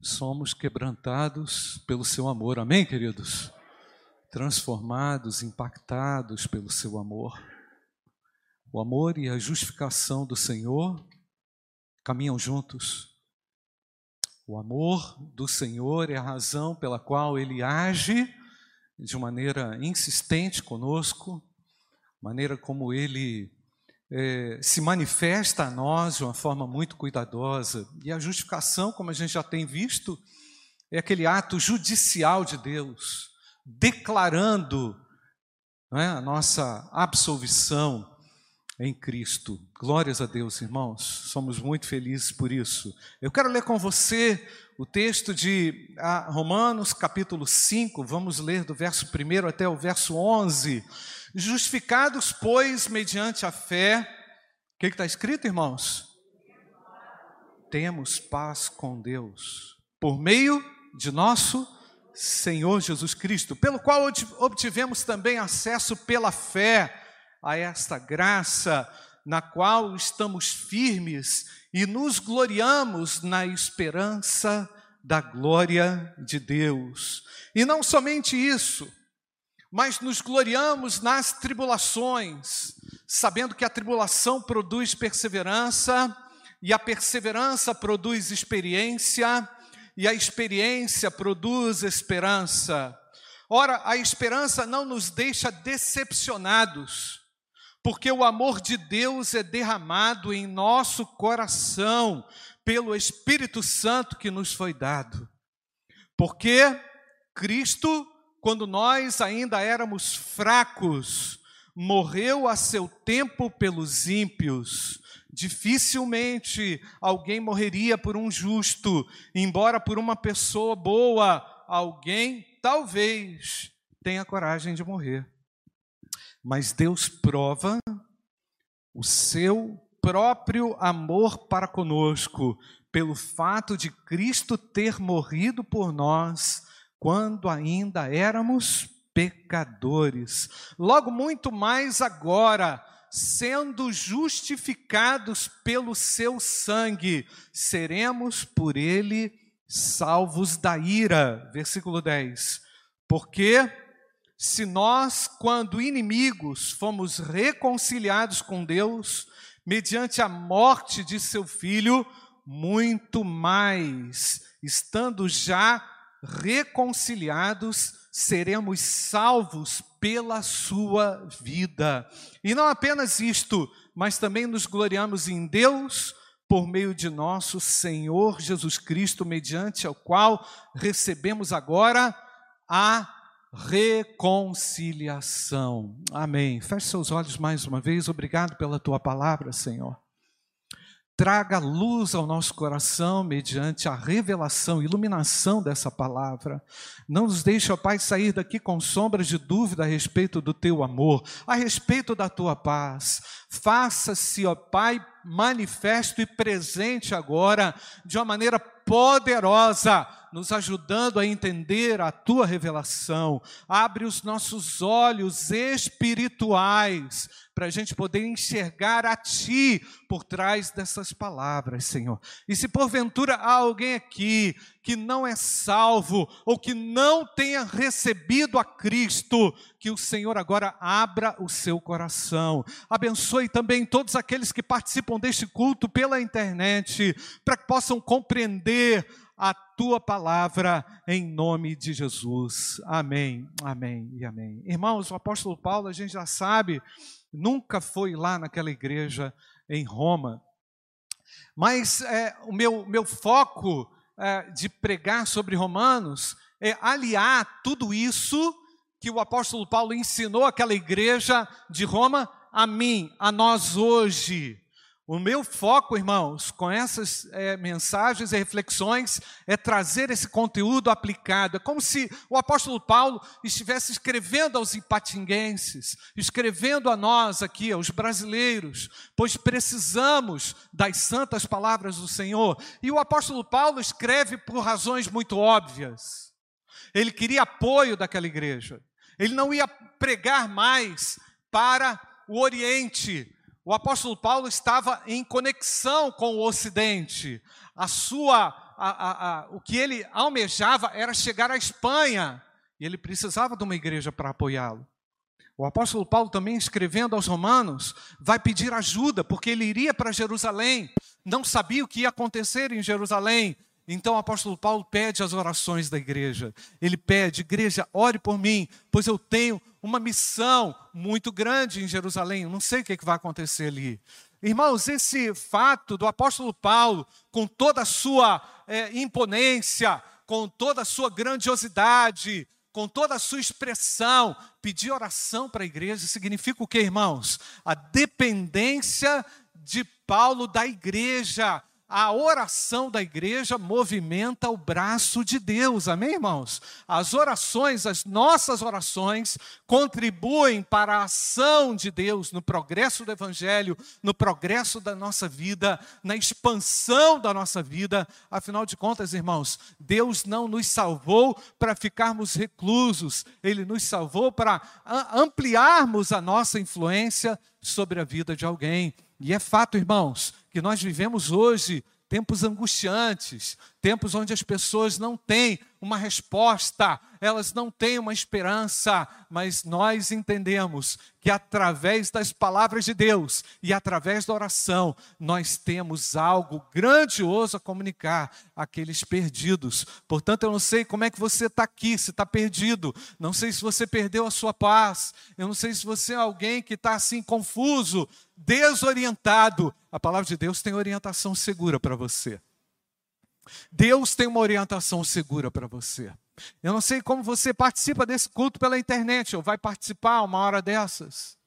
somos quebrantados pelo seu amor. Amém, queridos? Transformados, impactados pelo seu amor. O amor e a justificação do Senhor caminham juntos. O amor do Senhor é a razão pela qual ele age de maneira insistente conosco, maneira como ele é, se manifesta a nós de uma forma muito cuidadosa. E a justificação, como a gente já tem visto, é aquele ato judicial de Deus, declarando é, a nossa absolvição em Cristo. Glórias a Deus, irmãos. Somos muito felizes por isso. Eu quero ler com você o texto de ah, Romanos, capítulo 5. Vamos ler do verso 1 até o verso 11. Justificados, pois, mediante a fé. O que está escrito, irmãos? Temos paz com Deus por meio de nosso Senhor Jesus Cristo, pelo qual obtivemos também acesso pela fé a esta graça na qual estamos firmes e nos gloriamos na esperança da glória de Deus. E não somente isso, mas nos gloriamos nas tribulações, sabendo que a tribulação produz perseverança, e a perseverança produz experiência, e a experiência produz esperança. Ora, a esperança não nos deixa decepcionados, porque o amor de Deus é derramado em nosso coração pelo Espírito Santo que nos foi dado. Porque Cristo, quando nós ainda éramos fracos, morreu a seu tempo pelos ímpios. Dificilmente alguém morreria por um justo, embora por uma pessoa boa, alguém talvez tenha coragem de morrer. Mas Deus prova o seu próprio amor para conosco, pelo fato de Cristo ter morrido por nós quando ainda éramos pecadores. Logo, muito mais agora, sendo justificados pelo seu sangue, seremos por ele salvos da ira. Versículo 10. Porque se nós, quando inimigos, fomos reconciliados com Deus, mediante a morte de seu filho, muito mais, estando já reconciliados, seremos salvos pela sua vida. E não apenas isto, mas também nos gloriamos em Deus por meio de nosso Senhor Jesus Cristo, mediante ao qual recebemos agora a reconciliação. Amém. Feche seus olhos mais uma vez. Obrigado pela tua palavra, Senhor. Traga luz ao nosso coração mediante a revelação, iluminação dessa palavra. Não nos deixe, ó Pai, sair daqui com sombras de dúvida a respeito do teu amor, a respeito da tua paz. Faça-se, ó Pai, manifesto e presente agora de uma maneira poderosa nos ajudando a entender a tua revelação. Abre os nossos olhos espirituais para a gente poder enxergar a Ti por trás dessas palavras, Senhor. E se porventura há alguém aqui que não é salvo ou que não tenha recebido a Cristo, que o Senhor agora abra o seu coração. Abençoe também todos aqueles que participam deste culto pela internet, para que possam compreender a tua palavra em nome de Jesus. Amém, amém e amém. Irmãos, o apóstolo Paulo, a gente já sabe, nunca foi lá naquela igreja em Roma. Mas é, o meu, meu foco é, de pregar sobre Romanos é aliar tudo isso que o apóstolo Paulo ensinou àquela igreja de Roma a mim, a nós hoje. O meu foco, irmãos, com essas é, mensagens e reflexões, é trazer esse conteúdo aplicado. É como se o apóstolo Paulo estivesse escrevendo aos ipatinguenses, escrevendo a nós aqui, aos brasileiros, pois precisamos das santas palavras do Senhor. E o apóstolo Paulo escreve por razões muito óbvias. Ele queria apoio daquela igreja. Ele não ia pregar mais para o Oriente, o apóstolo Paulo estava em conexão com o Ocidente. A sua a, a, a, o que ele almejava era chegar à Espanha, e ele precisava de uma igreja para apoiá-lo. O apóstolo Paulo, também escrevendo aos Romanos, vai pedir ajuda, porque ele iria para Jerusalém, não sabia o que ia acontecer em Jerusalém. Então o apóstolo Paulo pede as orações da igreja. Ele pede, igreja, ore por mim, pois eu tenho uma missão muito grande em Jerusalém. Eu não sei o que, é que vai acontecer ali. Irmãos, esse fato do apóstolo Paulo, com toda a sua é, imponência, com toda a sua grandiosidade, com toda a sua expressão, pedir oração para a igreja significa o que, irmãos? A dependência de Paulo da igreja, a oração da igreja movimenta o braço de Deus, amém, irmãos? As orações, as nossas orações, contribuem para a ação de Deus no progresso do Evangelho, no progresso da nossa vida, na expansão da nossa vida. Afinal de contas, irmãos, Deus não nos salvou para ficarmos reclusos, Ele nos salvou para ampliarmos a nossa influência sobre a vida de alguém. E é fato, irmãos, que nós vivemos hoje tempos angustiantes, tempos onde as pessoas não têm uma resposta, elas não têm uma esperança, mas nós entendemos que através das palavras de Deus e através da oração, nós temos algo grandioso a comunicar àqueles perdidos. Portanto, eu não sei como é que você está aqui, se está perdido, não sei se você perdeu a sua paz, eu não sei se você é alguém que está assim confuso, desorientado, a palavra de Deus tem orientação segura para você. Deus tem uma orientação segura para você. Eu não sei como você participa desse culto pela internet ou vai participar uma hora dessas,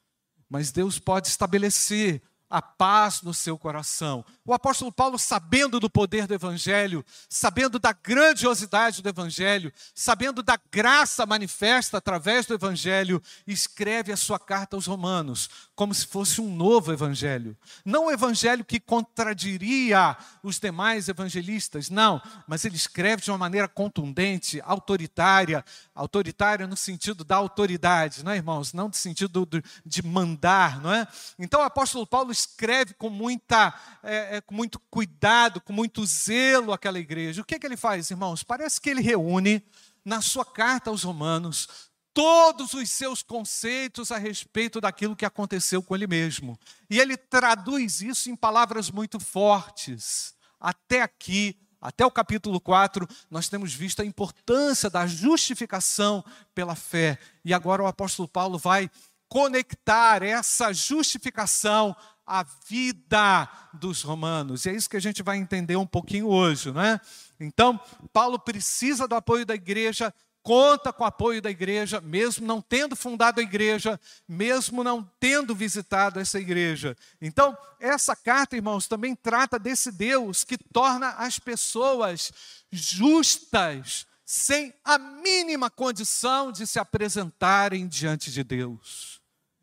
mas Deus pode estabelecer a paz no seu coração. O apóstolo Paulo, sabendo do poder do Evangelho, sabendo da grandiosidade do Evangelho, sabendo da graça manifesta através do Evangelho, escreve a sua carta aos Romanos, como se fosse um novo Evangelho. Não um Evangelho que contradiria os demais evangelistas, não, mas ele escreve de uma maneira contundente, autoritária, autoritária no sentido da autoridade, não é, irmãos? Não no sentido de mandar, não é? Então o apóstolo Paulo escreve com, muita, é, é, com muito cuidado, com muito zelo aquela igreja. O que, é que ele faz, irmãos? Parece que ele reúne na sua carta aos Romanos todos os seus conceitos a respeito daquilo que aconteceu com ele mesmo. E ele traduz isso em palavras muito fortes. Até aqui, até o capítulo 4, nós temos visto a importância da justificação pela fé. E agora o apóstolo Paulo vai conectar essa justificação a vida dos romanos. E é isso que a gente vai entender um pouquinho hoje, não é? Então, Paulo precisa do apoio da igreja, conta com o apoio da igreja, mesmo não tendo fundado a igreja, mesmo não tendo visitado essa igreja. Então, essa carta, irmãos, também trata desse Deus que torna as pessoas justas, sem a mínima condição de se apresentarem diante de Deus.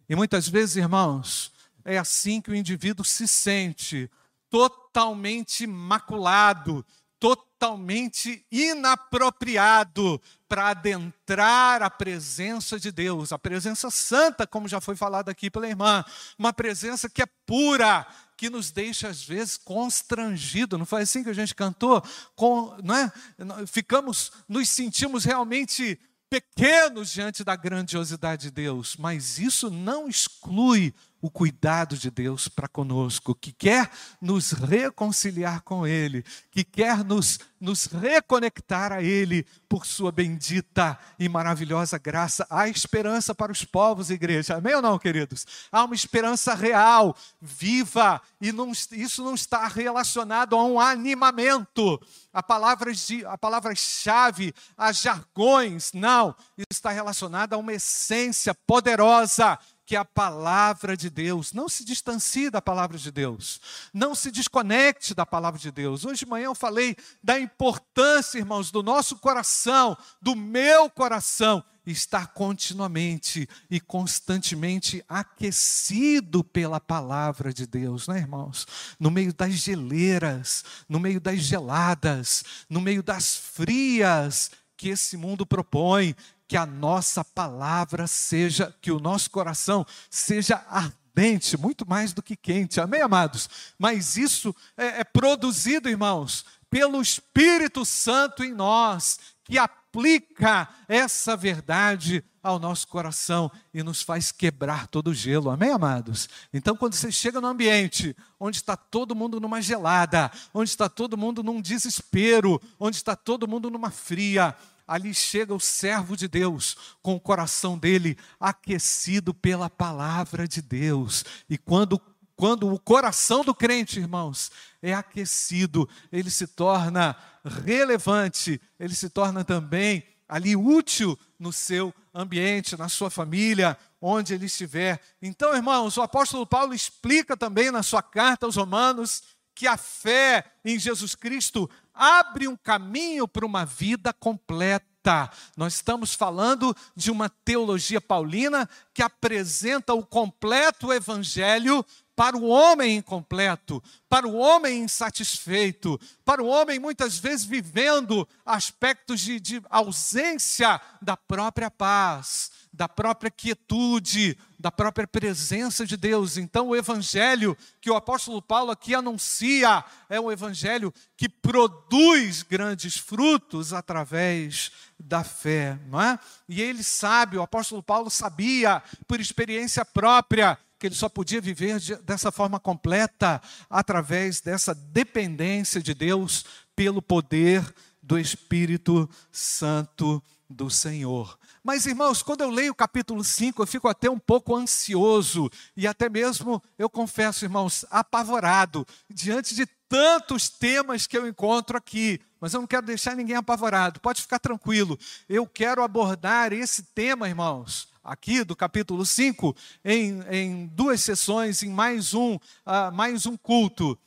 E muitas vezes, irmãos, é assim que o indivíduo se sente, totalmente maculado, totalmente inapropriado para adentrar a presença de Deus, a presença santa, como já foi falado aqui pela irmã, uma presença que é pura, que nos deixa às vezes constrangido. Não foi assim que a gente cantou? Com, não é? Ficamos, nos sentimos realmente pequenos diante da grandiosidade de Deus, mas isso não exclui o cuidado de Deus para conosco, que quer nos reconciliar com Ele, que quer nos, nos reconectar a Ele por Sua bendita e maravilhosa graça. Há esperança para os povos, igreja. Amém ou não, queridos? Há uma esperança real, viva, e não, isso não está relacionado a um animamento, a palavras-chave, a, palavras a jargões. Não, isso está relacionado a uma essência poderosa que a palavra de Deus, não se distancie da palavra de Deus, não se desconecte da palavra de Deus. Hoje de manhã eu falei da importância, irmãos, do nosso coração, do meu coração, estar continuamente e constantemente aquecido pela palavra de Deus, né, irmãos? No meio das geleiras, no meio das geladas, no meio das frias que esse mundo propõe, que a nossa palavra seja, que o nosso coração seja ardente, muito mais do que quente, amém, amados? Mas isso é, é produzido, irmãos, pelo Espírito Santo em nós, que aplica essa verdade ao nosso coração e nos faz quebrar todo o gelo. Amém, amados? Então, quando você chega no ambiente onde está todo mundo numa gelada, onde está todo mundo num desespero, onde está todo mundo numa fria, ali chega o servo de Deus com o coração dele aquecido pela palavra de Deus. E quando quando o coração do crente, irmãos, é aquecido, ele se torna relevante, ele se torna também ali útil no seu ambiente, na sua família, onde ele estiver. Então, irmãos, o apóstolo Paulo explica também na sua carta aos Romanos que a fé em Jesus Cristo abre um caminho para uma vida completa. Nós estamos falando de uma teologia paulina que apresenta o completo evangelho para o homem incompleto, para o homem insatisfeito, para o homem muitas vezes vivendo aspectos de, de ausência da própria paz, da própria quietude, da própria presença de Deus. Então, o evangelho que o apóstolo Paulo aqui anuncia é um evangelho que produz grandes frutos através da fé, não é? E ele sabe, o apóstolo Paulo sabia por experiência própria que ele só podia viver dessa forma completa através dessa dependência de Deus pelo poder do Espírito Santo do Senhor. Mas, irmãos, quando eu leio o capítulo 5, eu fico até um pouco ansioso e até mesmo, eu confesso, irmãos, apavorado diante de tantos temas que eu encontro aqui. Mas eu não quero deixar ninguém apavorado, pode ficar tranquilo. Eu quero abordar esse tema, irmãos, aqui do capítulo 5, em, em duas sessões, em mais um, uh, mais um culto.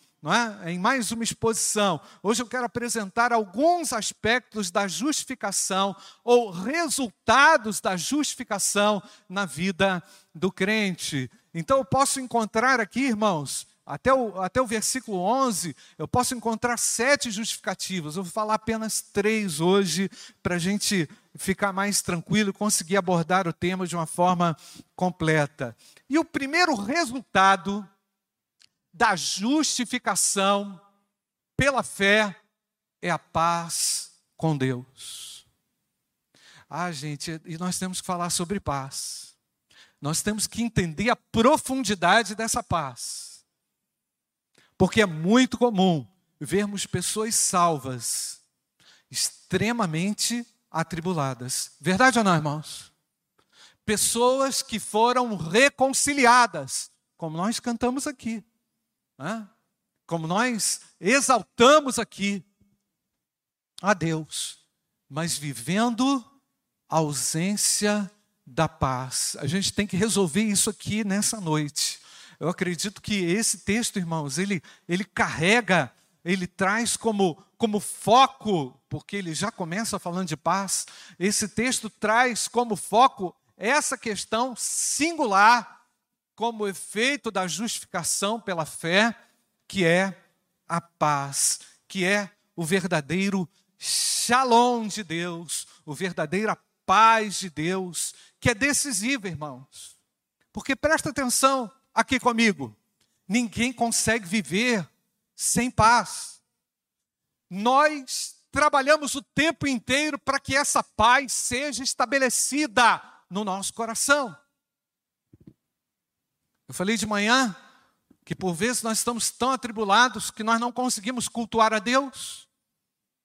É? Em mais uma exposição. Hoje eu quero apresentar alguns aspectos da justificação ou resultados da justificação na vida do crente. Então eu posso encontrar aqui, irmãos, até o, até o versículo 11, eu posso encontrar sete justificativas. Eu vou falar apenas três hoje, para a gente ficar mais tranquilo e conseguir abordar o tema de uma forma completa. E o primeiro resultado da justificação pela fé é a paz com Deus. Ah, gente, e nós temos que falar sobre paz. Nós temos que entender a profundidade dessa paz. Porque é muito comum vermos pessoas salvas extremamente atribuladas. Verdade ou não, irmãos? Pessoas que foram reconciliadas, como nós cantamos aqui né? como nós exaltamos aqui a Deus, mas vivendo a ausência da paz. A gente tem que resolver isso aqui nessa noite. Eu acredito que esse texto, irmãos, ele, ele carrega, ele traz como, como foco, porque ele já começa falando de paz, esse texto traz como foco essa questão singular como efeito da justificação pela fé, que é a paz, que é o verdadeiro shalom de Deus, o verdadeira paz de Deus, que é decisiva, irmãos. Porque presta atenção aqui comigo, ninguém consegue viver sem paz. Nós trabalhamos o tempo inteiro para que essa paz seja estabelecida no nosso coração. Eu falei de manhã que por vezes nós estamos tão atribulados que nós não conseguimos cultuar a Deus.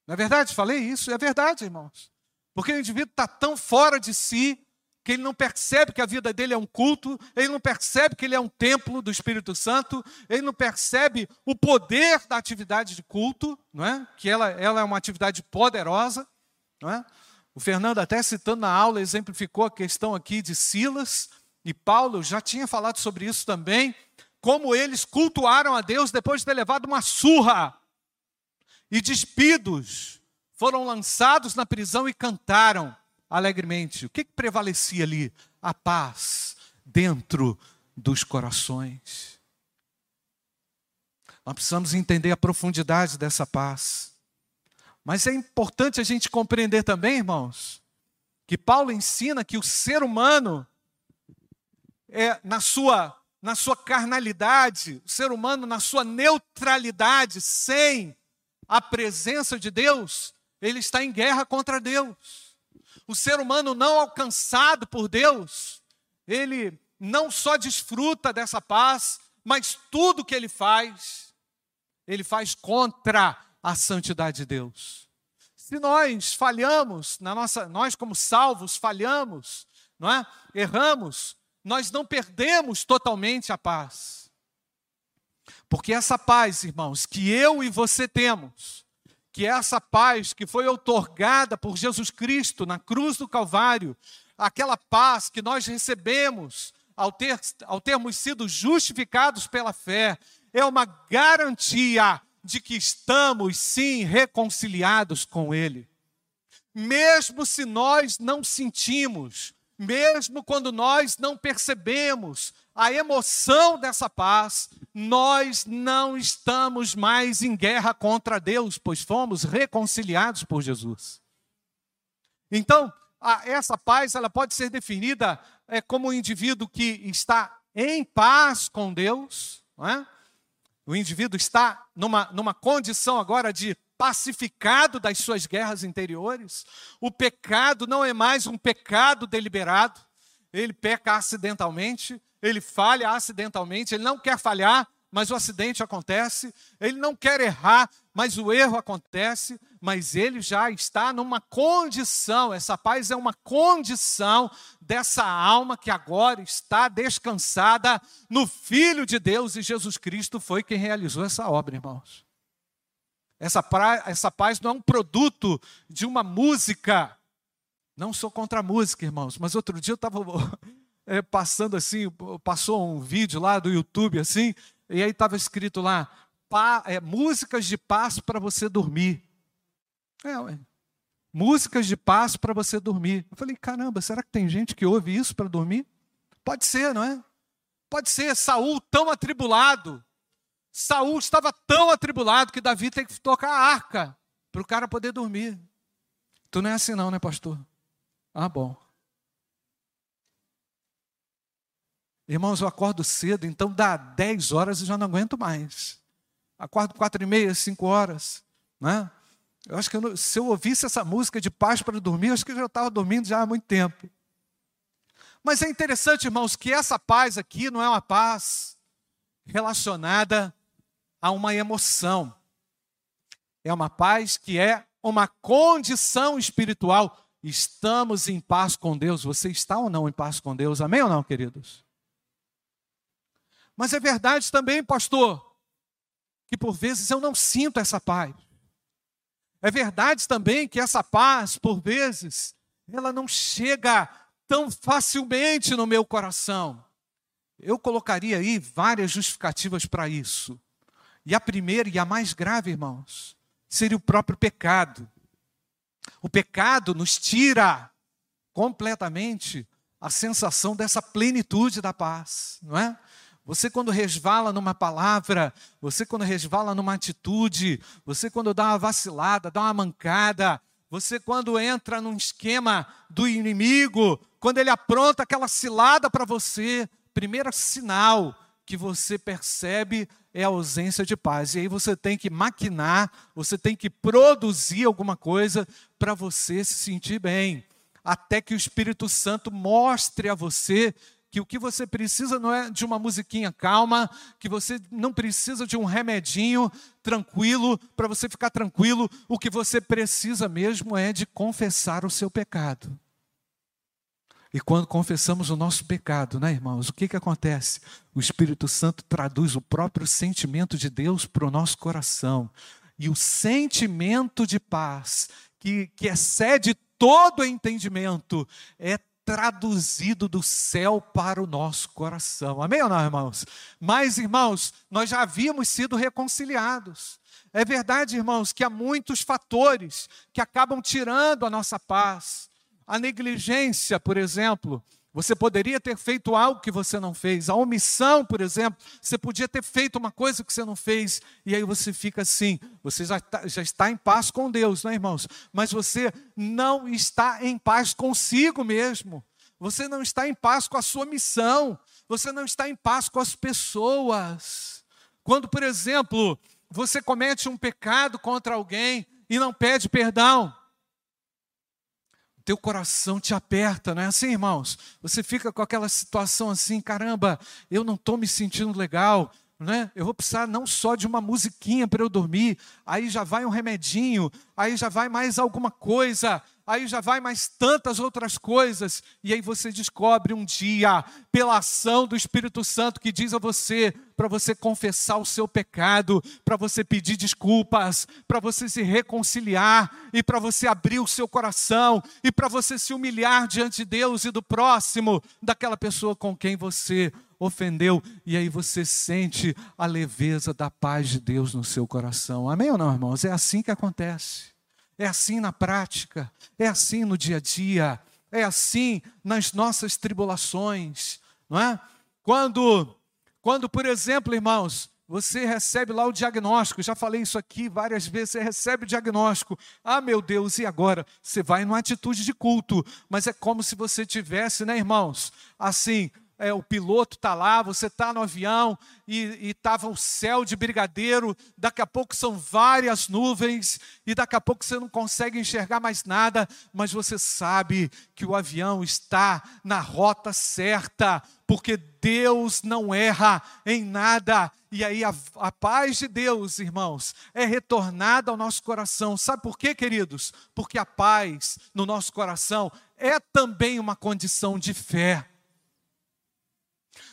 Não é verdade? Falei isso, é verdade, irmãos. Porque o indivíduo está tão fora de si que ele não percebe que a vida dele é um culto, ele não percebe que ele é um templo do Espírito Santo, ele não percebe o poder da atividade de culto, não é? que ela, ela é uma atividade poderosa. Não é? O Fernando, até citando na aula, exemplificou a questão aqui de Silas, e Paulo já tinha falado sobre isso também, como eles cultuaram a Deus depois de ter levado uma surra e despidos, foram lançados na prisão e cantaram alegremente. O que, que prevalecia ali? A paz dentro dos corações. Nós precisamos entender a profundidade dessa paz. Mas é importante a gente compreender também, irmãos, que Paulo ensina que o ser humano é, na, sua, na sua carnalidade, o ser humano na sua neutralidade, sem a presença de Deus, ele está em guerra contra Deus. O ser humano não alcançado por Deus, ele não só desfruta dessa paz, mas tudo que ele faz, ele faz contra a santidade de Deus. Se nós falhamos, na nossa, nós como salvos falhamos, não é? Erramos, nós não perdemos totalmente a paz. Porque essa paz, irmãos, que eu e você temos, que é essa paz que foi otorgada por Jesus Cristo na cruz do Calvário, aquela paz que nós recebemos ao, ter, ao termos sido justificados pela fé, é uma garantia de que estamos sim reconciliados com Ele. Mesmo se nós não sentimos, mesmo quando nós não percebemos a emoção dessa paz, nós não estamos mais em guerra contra Deus, pois fomos reconciliados por Jesus. Então, a, essa paz ela pode ser definida é, como um indivíduo que está em paz com Deus, não é? o indivíduo está numa, numa condição agora de pacificado das suas guerras interiores. O pecado não é mais um pecado deliberado. Ele peca acidentalmente, ele falha acidentalmente, ele não quer falhar, mas o acidente acontece. Ele não quer errar, mas o erro acontece. Mas ele já está numa condição, essa paz é uma condição dessa alma que agora está descansada no Filho de Deus e Jesus Cristo foi quem realizou essa obra, irmãos. Essa, pra, essa paz não é um produto de uma música. Não sou contra a música, irmãos, mas outro dia eu estava é, passando assim, passou um vídeo lá do YouTube assim, e aí estava escrito lá, é, músicas de paz para você dormir. É, ué. Músicas de paz para você dormir. Eu falei, caramba, será que tem gente que ouve isso para dormir? Pode ser, não é? Pode ser, Saul tão atribulado, Saul estava tão atribulado que Davi tem que tocar a arca para o cara poder dormir. Tu não é assim não, né, pastor? Ah, bom. Irmãos, eu acordo cedo, então dá 10 horas e já não aguento mais. Acordo quatro e meia, cinco horas. Né? Eu acho que eu, se eu ouvisse essa música de paz para dormir, eu acho que eu já estava dormindo já há muito tempo. Mas é interessante, irmãos, que essa paz aqui não é uma paz relacionada a uma emoção. É uma paz que é uma condição espiritual. Estamos em paz com Deus. Você está ou não em paz com Deus? Amém ou não, queridos? Mas é verdade também, pastor, que por vezes eu não sinto essa paz. É verdade também que essa paz, por vezes, ela não chega tão facilmente no meu coração. Eu colocaria aí várias justificativas para isso. E a primeira e a mais grave, irmãos, seria o próprio pecado. O pecado nos tira completamente a sensação dessa plenitude da paz, não é? Você quando resvala numa palavra, você quando resvala numa atitude, você quando dá uma vacilada, dá uma mancada, você quando entra num esquema do inimigo, quando ele apronta aquela cilada para você, primeiro sinal que você percebe é a ausência de paz. E aí você tem que maquinar, você tem que produzir alguma coisa para você se sentir bem. Até que o Espírito Santo mostre a você que o que você precisa não é de uma musiquinha calma, que você não precisa de um remedinho tranquilo para você ficar tranquilo, o que você precisa mesmo é de confessar o seu pecado. E quando confessamos o nosso pecado, né, irmãos, o que, que acontece? O Espírito Santo traduz o próprio sentimento de Deus para o nosso coração. E o sentimento de paz, que, que excede todo entendimento, é traduzido do céu para o nosso coração. Amém ou não, irmãos? Mas, irmãos, nós já havíamos sido reconciliados. É verdade, irmãos, que há muitos fatores que acabam tirando a nossa paz. A negligência, por exemplo, você poderia ter feito algo que você não fez. A omissão, por exemplo, você podia ter feito uma coisa que você não fez. E aí você fica assim. Você já está, já está em paz com Deus, não é, irmãos? Mas você não está em paz consigo mesmo. Você não está em paz com a sua missão. Você não está em paz com as pessoas. Quando, por exemplo, você comete um pecado contra alguém e não pede perdão. Teu coração te aperta, não é assim, irmãos? Você fica com aquela situação assim, caramba, eu não estou me sentindo legal, né? Eu vou precisar não só de uma musiquinha para eu dormir, aí já vai um remedinho, aí já vai mais alguma coisa, aí já vai mais tantas outras coisas, e aí você descobre um dia, pela ação do Espírito Santo que diz a você, para você confessar o seu pecado, para você pedir desculpas, para você se reconciliar e para você abrir o seu coração e para você se humilhar diante de Deus e do próximo, daquela pessoa com quem você ofendeu, e aí você sente a leveza da paz de Deus no seu coração. Amém ou não, irmãos? É assim que acontece. É assim na prática, é assim no dia a dia, é assim nas nossas tribulações, não é? Quando, quando, por exemplo, irmãos, você recebe lá o diagnóstico, já falei isso aqui várias vezes, você recebe o diagnóstico. Ah, meu Deus, e agora? Você vai numa atitude de culto, mas é como se você tivesse, né, irmãos? Assim, é, o piloto está lá, você está no avião e estava o céu de brigadeiro, daqui a pouco são várias nuvens e daqui a pouco você não consegue enxergar mais nada, mas você sabe que o avião está na rota certa, porque Deus não erra em nada. E aí a, a, paz de Deus, irmãos, é retornada ao nosso coração. Sabe por quê, queridos? Porque a paz no nosso coração é também uma condição de fé.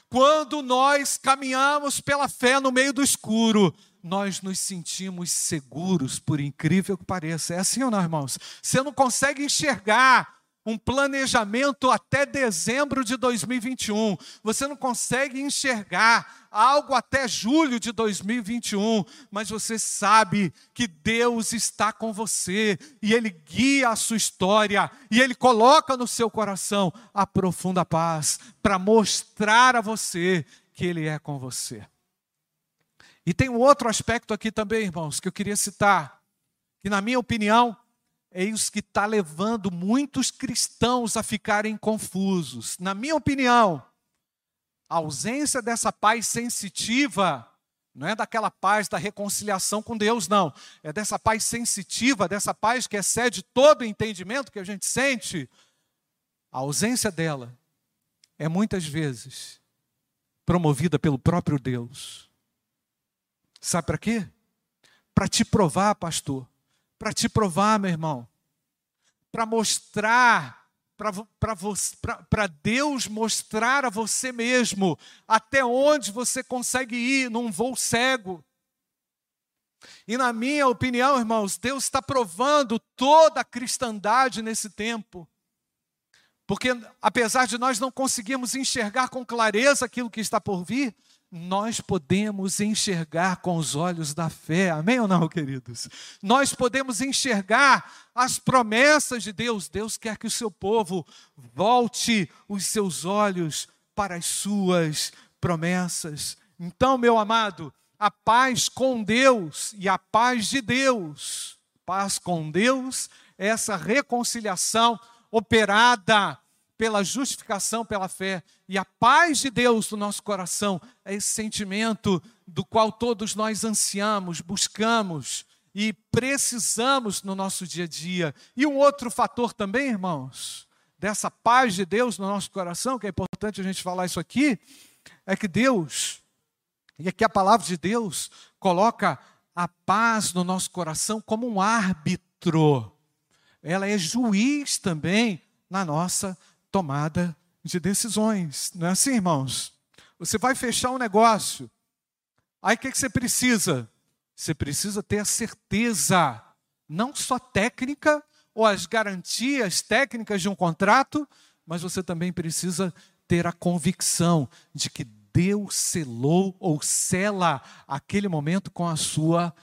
Quando nós caminhamos pela fé no meio do escuro, nós nos sentimos seguros, por incrível que pareça. É assim ou não, irmãos? Você não consegue enxergar um planejamento até dezembro de 2021. Você não consegue enxergar algo até julho de 2021, mas você sabe que Deus está com você e Ele guia a sua história e Ele coloca no seu coração a profunda paz para mostrar a você que Ele é com você. E tem um outro aspecto aqui também, irmãos, que eu queria citar, que na minha opinião isso que está levando muitos cristãos a ficarem confusos. Na minha opinião, a ausência dessa paz sensitiva não é daquela paz da reconciliação com Deus, não. É dessa paz sensitiva, dessa paz que excede todo o entendimento que a gente sente. A ausência dela é muitas vezes promovida pelo próprio Deus. Sabe para quê? Para te provar, pastor, para te provar, meu irmão, para mostrar, para Deus mostrar a você mesmo até onde você consegue ir num voo cego. E na minha opinião, irmãos, Deus está provando toda a cristandade nesse tempo. Porque apesar de nós não conseguirmos enxergar com clareza aquilo que está por vir, nós podemos enxergar com os olhos da fé, amém ou não, queridos? Nós podemos enxergar as promessas de Deus. Deus quer que o seu povo volte os seus olhos para as suas promessas. Então, meu amado, a paz com Deus e a paz de Deus, paz com Deus, essa reconciliação operada pela justificação pela fé e a paz de Deus no nosso coração é esse sentimento do qual todos nós ansiamos, buscamos e precisamos no nosso dia a dia. E um outro fator também, irmãos, dessa paz de Deus no nosso coração, que é importante a gente falar isso aqui, é que Deus, e aqui a palavra de Deus coloca a paz no nosso coração como um árbitro. Ela é juiz também na nossa tomada de decisões. Não é assim, irmãos? Você vai fechar um negócio. Aí o que, que você precisa? Você precisa ter a certeza, não só técnica, ou as garantias técnicas de um contrato, mas você também precisa ter a convicção de que Deus selou ou sela aquele momento com a sua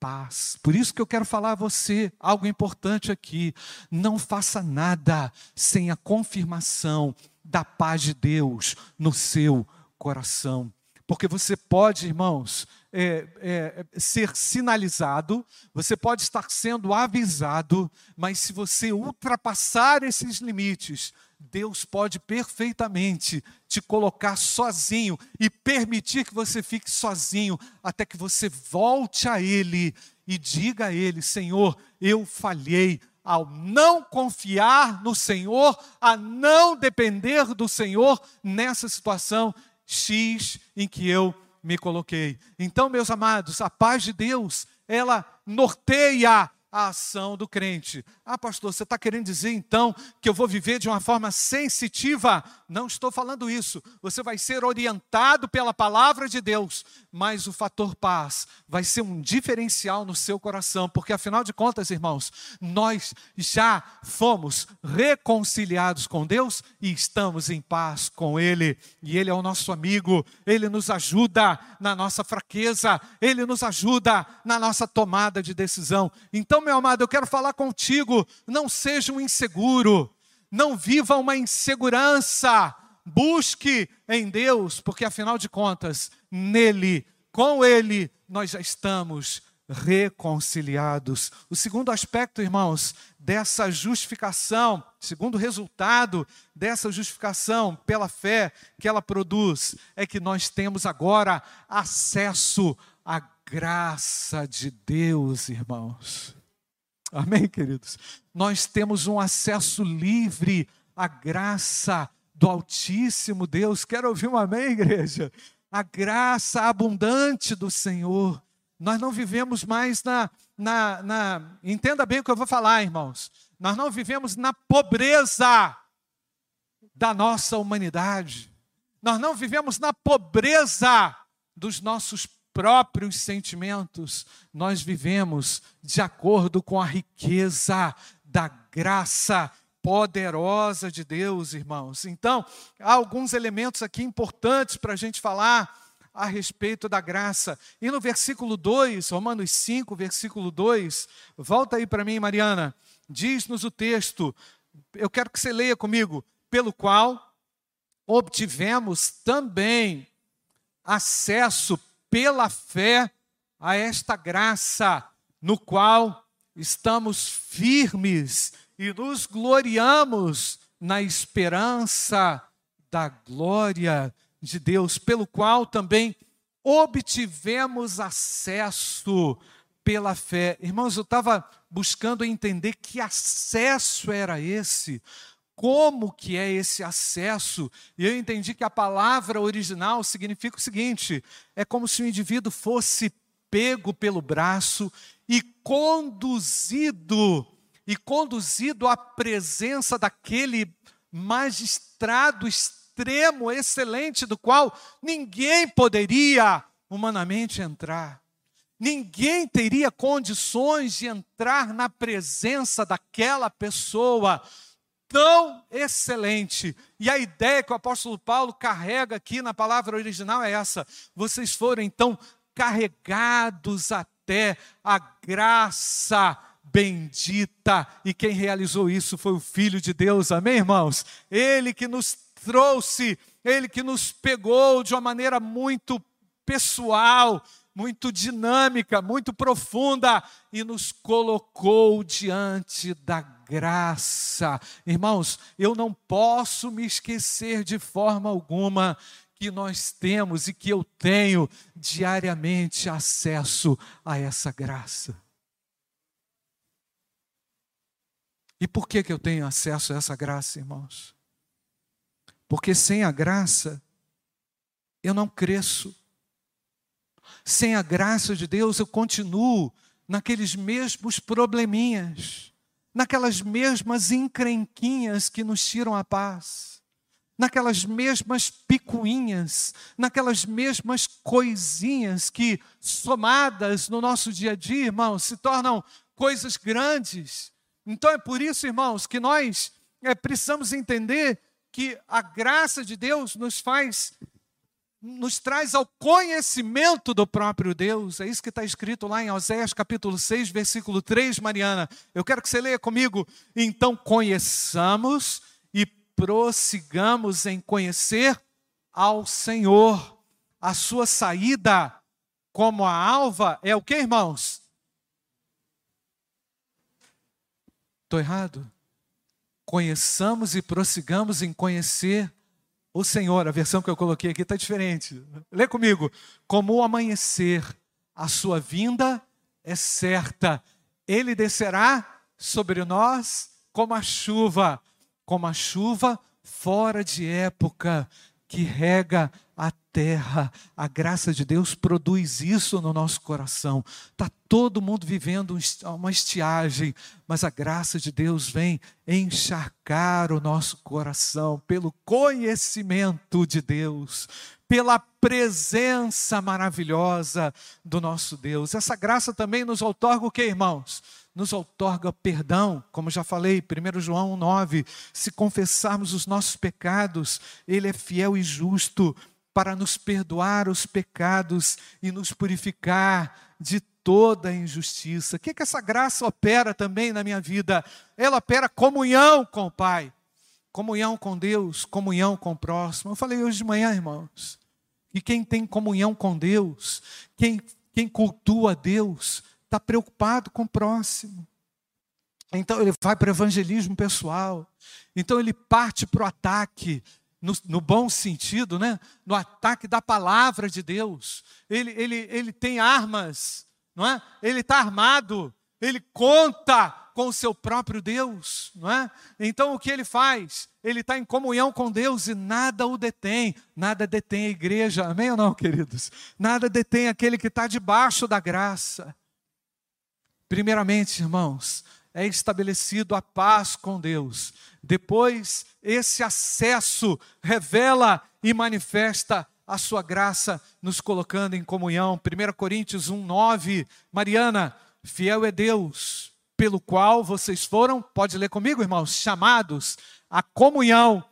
paz. Por isso que eu quero falar a você algo importante aqui. Não faça nada sem a confirmação da paz de Deus no seu coração. Porque você pode, irmãos, é, é, ser sinalizado, você pode estar sendo avisado, mas se você ultrapassar esses limites, Deus pode perfeitamente te colocar sozinho e permitir que você fique sozinho até que você volte a Ele e diga a Ele: Senhor, eu falhei ao não confiar no Senhor, a não depender do Senhor nessa situação X em que eu me coloquei. Então, meus amados, a paz de Deus, ela norteia a ação do crente. Ah, pastor, você está querendo dizer então que eu vou viver de uma forma sensitiva? Não estou falando isso. Você vai ser orientado pela palavra de Deus, mas o fator paz vai ser um diferencial no seu coração, porque afinal de contas, irmãos, nós já fomos reconciliados com Deus e estamos em paz com Ele, e Ele é o nosso amigo, Ele nos ajuda na nossa fraqueza, Ele nos ajuda na nossa tomada de decisão. Então, meu amado, eu quero falar contigo, não seja um inseguro, não viva uma insegurança, busque em Deus, porque afinal de contas, nele, com ele, nós já estamos reconciliados. O segundo aspecto, irmãos, dessa justificação, segundo resultado dessa justificação pela fé que ela produz, é que nós temos agora acesso à graça de Deus, irmãos. Amém, queridos? Nós temos um acesso livre à graça do Altíssimo Deus. Quero ouvir um amém, igreja? A graça abundante do Senhor. Nós não vivemos mais na, na, na. Entenda bem o que eu vou falar, irmãos. Nós não vivemos na pobreza da nossa humanidade. Nós não vivemos na pobreza dos nossos próprios sentimentos, nós vivemos de acordo com a riqueza da graça poderosa de Deus, irmãos. Então, há alguns elementos aqui importantes para a gente falar a respeito da graça. E no versículo 2, Romanos 5, versículo 2, volta aí para mim, Mariana, diz-nos o texto, eu quero que você leia comigo, pelo qual obtivemos também acesso pela fé a esta graça, no qual estamos firmes e nos gloriamos na esperança da glória de Deus, pelo qual também obtivemos acesso pela fé. Irmãos, eu estava buscando entender que acesso era esse, como que é esse acesso. E eu entendi que a palavra original significa o seguinte: é como se o indivíduo fosse pego pelo braço e conduzido e conduzido à presença daquele magistrado extremo, excelente, do qual ninguém poderia humanamente entrar. Ninguém teria condições de entrar na presença daquela pessoa tão excelente. E a ideia que o apóstolo Paulo carrega aqui na palavra original é essa: vocês foram então carregados até a graça bendita, e quem realizou isso foi o Filho de Deus, amém, irmãos? Ele que nos trouxe, ele que nos pegou de uma maneira muito pessoal, muito dinâmica, muito profunda e nos colocou diante da graça. Irmãos, eu não posso me esquecer de forma alguma que nós temos e que eu tenho diariamente acesso a essa graça. E por que, que eu tenho acesso a essa graça, irmãos? Porque sem a graça, eu não cresço. Sem a graça de Deus, eu continuo naqueles mesmos probleminhas, naquelas mesmas encrenquinhas que nos tiram a paz, naquelas mesmas picuinhas, naquelas mesmas coisinhas que, somadas no nosso dia a dia, irmãos, se tornam coisas grandes. Então é por isso, irmãos, que nós é, precisamos entender que a graça de Deus nos faz nos traz ao conhecimento do próprio Deus. É isso que está escrito lá em Oséias capítulo 6, versículo 3, Mariana. Eu quero que você leia comigo. Então conheçamos e prossigamos em conhecer ao Senhor. a sua saída como a alva é o que, irmãos? Estou errado? Conheçamos e prossigamos em conhecer o Senhor. A versão que eu coloquei aqui está diferente. Lê comigo. Como o amanhecer, a sua vinda é certa. Ele descerá sobre nós como a chuva, como a chuva fora de época que rega a terra. A graça de Deus produz isso no nosso coração. Está todo mundo vivendo uma estiagem, mas a graça de Deus vem encharcar o nosso coração pelo conhecimento de Deus, pela presença maravilhosa do nosso Deus. Essa graça também nos outorga o que, irmãos? Nos outorga perdão, como já falei, 1 João 9, se confessarmos os nossos pecados, Ele é fiel e justo para nos perdoar os pecados e nos purificar de toda injustiça. O que, que essa graça opera também na minha vida? Ela opera comunhão com o Pai, comunhão com Deus, comunhão com o próximo. Eu falei hoje de manhã, irmãos, e quem tem comunhão com Deus, quem, quem cultua Deus, está preocupado com o próximo. Então ele vai para o evangelismo pessoal. Então ele parte para o ataque no, no, bom sentido, né? no ataque da palavra de Deus. Ele, ele, ele tem armas, não é? ele está armado, ele conta com o seu próprio Deus, não é? Então o que ele faz? Ele está em comunhão com Deus e nada o detém, nada detém a igreja, amém ou não, queridos? Nada detém aquele que está debaixo da graça. Primeiramente, irmãos, é estabelecido a paz com Deus. Depois, esse acesso revela e manifesta a sua graça, nos colocando em comunhão. 1 Coríntios 1, 9. Mariana, fiel é Deus, pelo qual vocês foram, pode ler comigo, irmãos, chamados à comunhão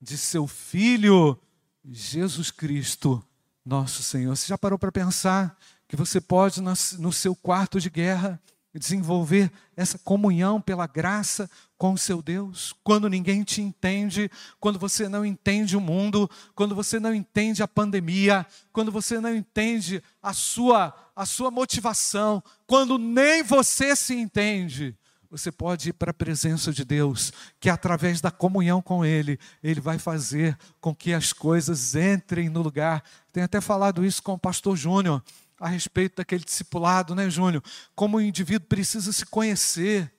de seu Filho, Jesus Cristo, nosso Senhor. Você já parou para pensar que você pode, no seu quarto de guerra, desenvolver essa comunhão pela graça com o seu Deus, quando ninguém te entende, quando você não entende o mundo, quando você não entende a pandemia, quando você não entende a sua a sua motivação, quando nem você se entende, você pode ir para a presença de Deus, que através da comunhão com Ele, Ele vai fazer com que as coisas entrem no lugar. Tenho até falado isso com o pastor Júnior a respeito daquele discipulado, né, Júnior? Como o indivíduo precisa se conhecer,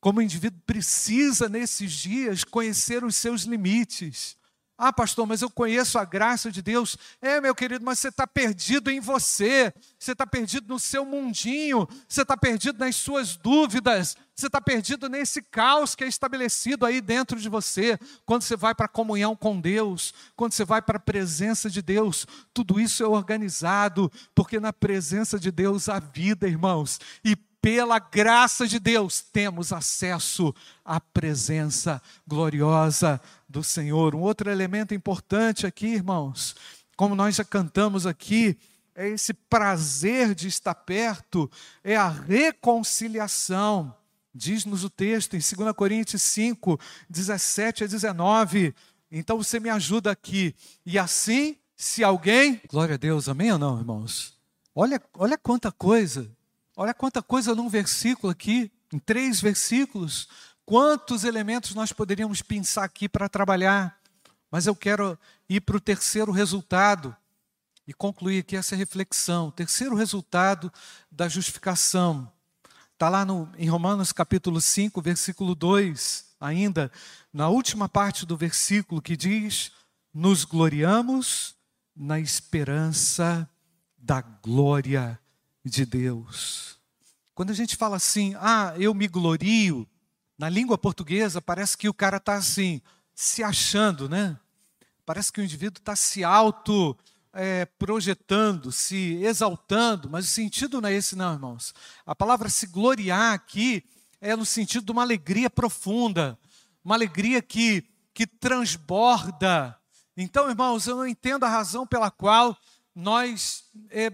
como o indivíduo precisa, nesses dias, conhecer os seus limites. Ah, pastor, mas eu conheço a graça de Deus. É, meu querido, mas você está perdido em você, você está perdido no seu mundinho, você está perdido nas suas dúvidas, você está perdido nesse caos que é estabelecido aí dentro de você. Quando você vai para a comunhão com Deus, quando você vai para a presença de Deus, tudo isso é organizado, porque na presença de Deus há vida, irmãos, e pela graça de Deus, temos acesso à presença gloriosa do Senhor. Um outro elemento importante aqui, irmãos, como nós já cantamos aqui, é esse prazer de estar perto, é a reconciliação. Diz-nos o texto em 2 Coríntios 5, 17 a 19. Então você me ajuda aqui. E assim, se alguém. Glória a Deus, amém ou não, irmãos? Olha, olha quanta coisa. Olha quanta coisa num versículo aqui, em três versículos. Quantos elementos nós poderíamos pensar aqui para trabalhar? Mas eu quero ir para o terceiro resultado e concluir aqui essa reflexão. O terceiro resultado da justificação. Está lá no, em Romanos capítulo 5, versículo 2, ainda, na última parte do versículo que diz: Nos gloriamos na esperança da glória de Deus. Quando a gente fala assim, ah, eu me glorio, na língua portuguesa, parece que o cara está assim, se achando, né? Parece que o indivíduo está se auto é, projetando, se exaltando, mas o sentido não é esse, não, irmãos. A palavra se gloriar aqui é no sentido de uma alegria profunda, uma alegria que, que transborda. Então, irmãos, eu não entendo a razão pela qual nós é,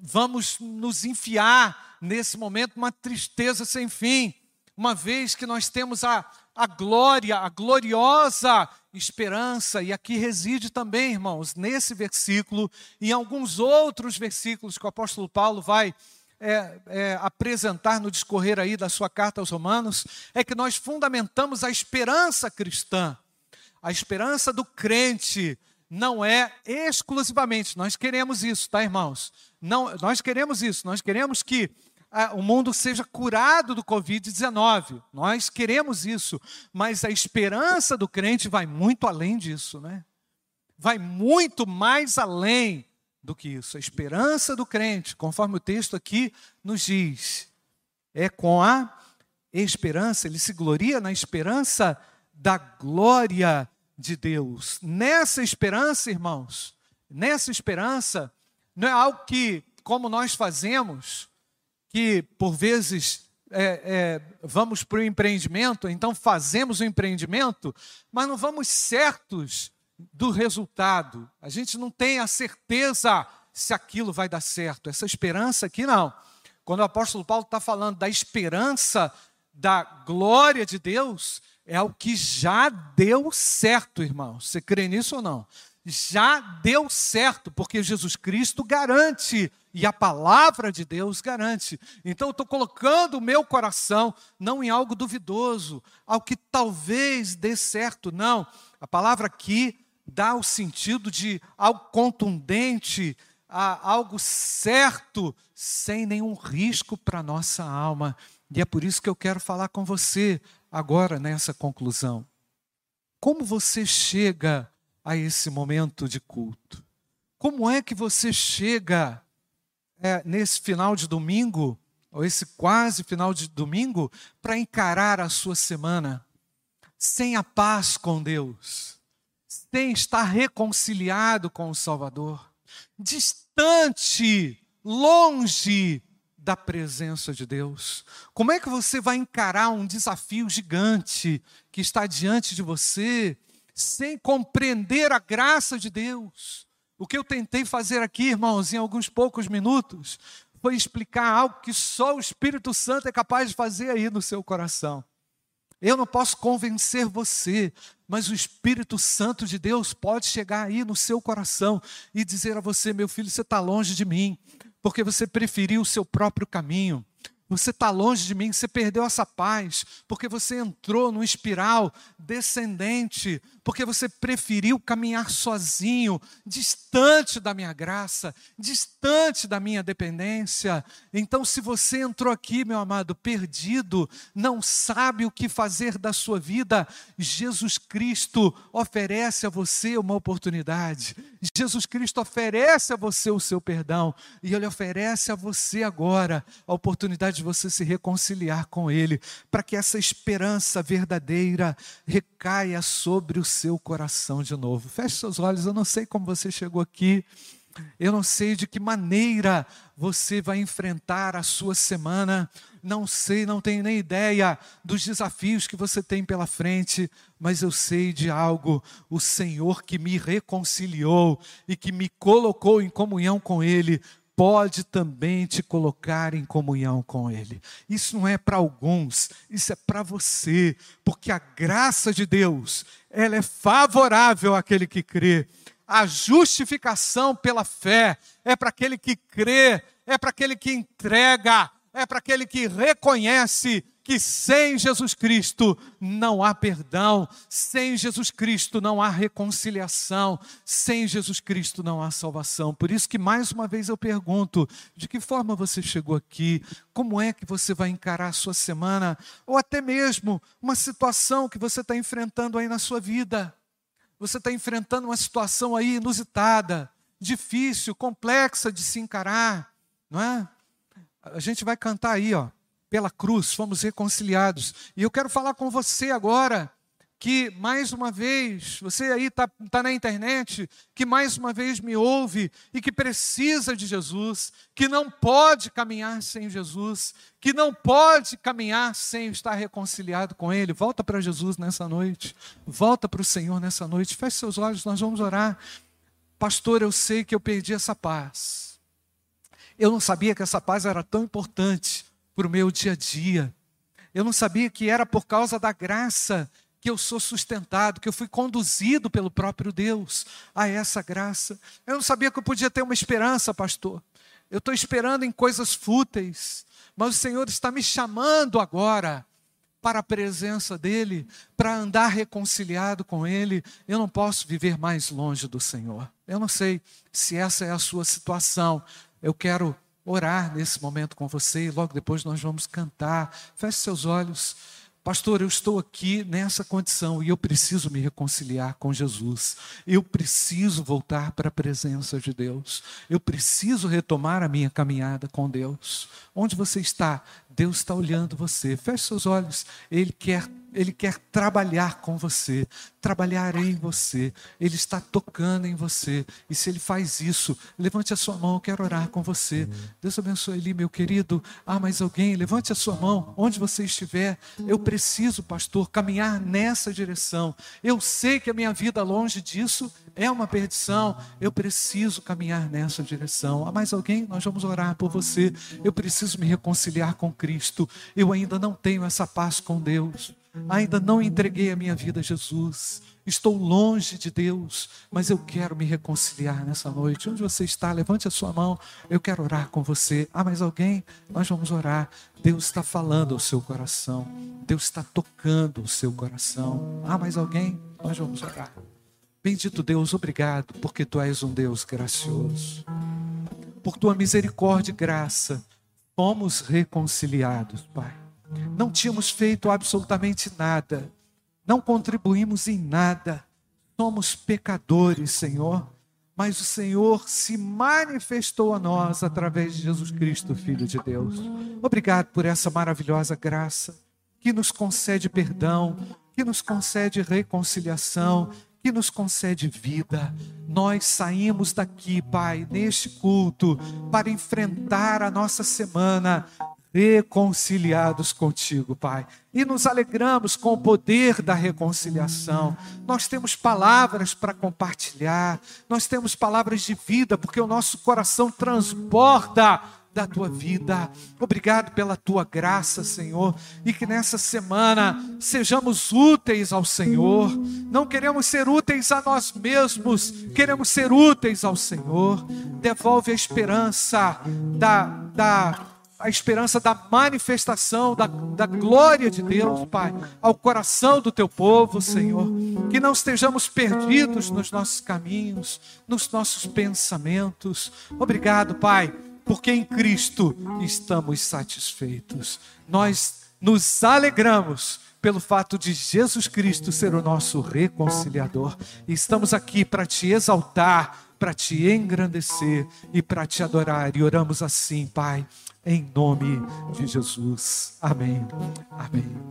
vamos nos enfiar nesse momento uma tristeza sem fim uma vez que nós temos a, a glória, a gloriosa esperança, e aqui reside também, irmãos, nesse versículo e em alguns outros versículos que o apóstolo Paulo vai é, é, apresentar no discorrer aí da sua carta aos Romanos, é que nós fundamentamos a esperança cristã. A esperança do crente não é exclusivamente, nós queremos isso, tá, irmãos? Não, nós queremos isso, nós queremos que ah, o mundo seja curado do Covid-19. Nós queremos isso, mas a esperança do crente vai muito além disso, né? Vai muito mais além do que isso. A esperança do crente, conforme o texto aqui nos diz, é com a esperança, ele se gloria na esperança da glória de Deus. Nessa esperança, irmãos, nessa esperança, não é algo que, como nós fazemos, que por vezes é, é, vamos para o empreendimento, então fazemos o empreendimento, mas não vamos certos do resultado. A gente não tem a certeza se aquilo vai dar certo. Essa esperança aqui não. Quando o apóstolo Paulo está falando da esperança da glória de Deus, é o que já deu certo, irmão. Você crê nisso ou não? Já deu certo, porque Jesus Cristo garante e a palavra de Deus garante. Então eu estou colocando o meu coração não em algo duvidoso, ao que talvez dê certo, não. A palavra aqui dá o sentido de algo contundente, algo certo, sem nenhum risco para a nossa alma. E é por isso que eu quero falar com você agora nessa conclusão. Como você chega a esse momento de culto? Como é que você chega é, nesse final de domingo, ou esse quase final de domingo, para encarar a sua semana sem a paz com Deus? sem estar reconciliado com o Salvador, distante, longe da presença de Deus. Como é que você vai encarar um desafio gigante que está diante de você sem compreender a graça de Deus? O que eu tentei fazer aqui, irmãos, em alguns poucos minutos, foi explicar algo que só o Espírito Santo é capaz de fazer aí no seu coração. Eu não posso convencer você, mas o Espírito Santo de Deus pode chegar aí no seu coração e dizer a você: meu filho, você está longe de mim, porque você preferiu o seu próprio caminho. Você está longe de mim, você perdeu essa paz, porque você entrou numa espiral descendente, porque você preferiu caminhar sozinho, distante da minha graça, distante da minha dependência. Então, se você entrou aqui, meu amado, perdido, não sabe o que fazer da sua vida, Jesus Cristo oferece a você uma oportunidade. Jesus Cristo oferece a você o seu perdão, e Ele oferece a você agora a oportunidade de você se reconciliar com Ele, para que essa esperança verdadeira recaia sobre o seu coração de novo. Feche seus olhos, eu não sei como você chegou aqui. Eu não sei de que maneira você vai enfrentar a sua semana, não sei, não tenho nem ideia dos desafios que você tem pela frente, mas eu sei de algo: o Senhor que me reconciliou e que me colocou em comunhão com Ele, pode também te colocar em comunhão com Ele. Isso não é para alguns, isso é para você, porque a graça de Deus, ela é favorável àquele que crê. A justificação pela fé é para aquele que crê, é para aquele que entrega, é para aquele que reconhece que sem Jesus Cristo não há perdão, sem Jesus Cristo não há reconciliação, sem Jesus Cristo não há salvação. Por isso que mais uma vez eu pergunto: de que forma você chegou aqui? Como é que você vai encarar a sua semana? Ou até mesmo uma situação que você está enfrentando aí na sua vida? Você está enfrentando uma situação aí inusitada, difícil, complexa de se encarar, não é? A gente vai cantar aí, ó pela cruz, fomos reconciliados. E eu quero falar com você agora, que mais uma vez, você aí está tá na internet, que mais uma vez me ouve e que precisa de Jesus, que não pode caminhar sem Jesus, que não pode caminhar sem estar reconciliado com Ele. Volta para Jesus nessa noite, volta para o Senhor nessa noite, feche seus olhos, nós vamos orar. Pastor, eu sei que eu perdi essa paz. Eu não sabia que essa paz era tão importante para o meu dia a dia. Eu não sabia que era por causa da graça que eu sou sustentado, que eu fui conduzido pelo próprio Deus a essa graça. Eu não sabia que eu podia ter uma esperança, pastor. Eu estou esperando em coisas fúteis, mas o Senhor está me chamando agora para a presença dEle, para andar reconciliado com Ele. Eu não posso viver mais longe do Senhor. Eu não sei se essa é a sua situação. Eu quero orar nesse momento com você e logo depois nós vamos cantar. Feche seus olhos. Pastor, eu estou aqui nessa condição e eu preciso me reconciliar com Jesus. Eu preciso voltar para a presença de Deus. Eu preciso retomar a minha caminhada com Deus. Onde você está? Deus está olhando você. Feche seus olhos. Ele quer ele quer trabalhar com você, trabalhar em você. Ele está tocando em você. E se ele faz isso, levante a sua mão, eu quero orar com você. Deus abençoe ele, meu querido. Ah, mais alguém, levante a sua mão, onde você estiver. Eu preciso, pastor, caminhar nessa direção. Eu sei que a minha vida longe disso é uma perdição. Eu preciso caminhar nessa direção. Há mais alguém? Nós vamos orar por você. Eu preciso me reconciliar com Cristo. Eu ainda não tenho essa paz com Deus. Ainda não entreguei a minha vida a Jesus. Estou longe de Deus, mas eu quero me reconciliar nessa noite. Onde você está? Levante a sua mão. Eu quero orar com você. Ah, mais alguém? Nós vamos orar. Deus está falando ao seu coração. Deus está tocando o seu coração. Ah, mais alguém? Nós vamos orar. Bendito Deus, obrigado, porque tu és um Deus gracioso. Por tua misericórdia e graça, fomos reconciliados, Pai. Não tínhamos feito absolutamente nada, não contribuímos em nada, somos pecadores, Senhor, mas o Senhor se manifestou a nós através de Jesus Cristo, Filho de Deus. Obrigado por essa maravilhosa graça que nos concede perdão, que nos concede reconciliação, que nos concede vida. Nós saímos daqui, Pai, neste culto, para enfrentar a nossa semana reconciliados contigo, Pai. E nos alegramos com o poder da reconciliação. Nós temos palavras para compartilhar, nós temos palavras de vida, porque o nosso coração transborda da tua vida. Obrigado pela tua graça, Senhor, e que nessa semana sejamos úteis ao Senhor. Não queremos ser úteis a nós mesmos, queremos ser úteis ao Senhor. Devolve a esperança da, da a esperança da manifestação da, da glória de Deus, Pai, ao coração do teu povo, Senhor. Que não estejamos perdidos nos nossos caminhos, nos nossos pensamentos. Obrigado, Pai, porque em Cristo estamos satisfeitos. Nós nos alegramos pelo fato de Jesus Cristo ser o nosso reconciliador. E estamos aqui para te exaltar, para te engrandecer e para te adorar. E oramos assim, Pai em nome de Jesus. Amém. Amém.